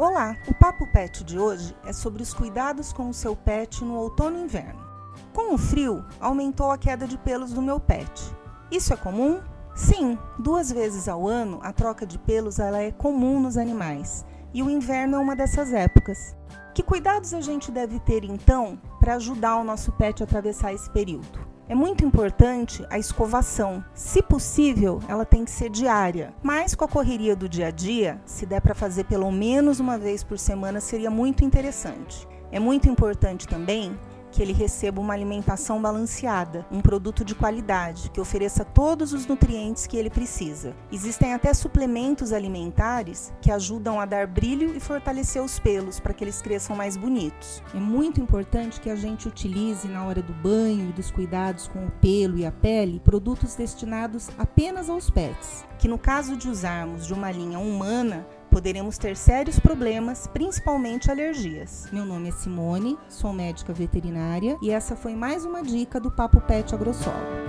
Olá, o Papo Pet de hoje é sobre os cuidados com o seu pet no outono e inverno. Com o frio, aumentou a queda de pelos do meu pet. Isso é comum? Sim, duas vezes ao ano a troca de pelos ela é comum nos animais e o inverno é uma dessas épocas. Que cuidados a gente deve ter então para ajudar o nosso pet a atravessar esse período? É muito importante a escovação. Se possível, ela tem que ser diária. Mas com a correria do dia a dia, se der para fazer pelo menos uma vez por semana, seria muito interessante. É muito importante também que ele receba uma alimentação balanceada, um produto de qualidade, que ofereça todos os nutrientes que ele precisa. Existem até suplementos alimentares que ajudam a dar brilho e fortalecer os pelos para que eles cresçam mais bonitos. É muito importante que a gente utilize na hora do banho e dos cuidados com o pelo e a pele produtos destinados apenas aos pets, que no caso de usarmos de uma linha humana, poderemos ter sérios problemas, principalmente alergias. Meu nome é Simone, sou médica veterinária e essa foi mais uma dica do Papo Pet Agrosolo.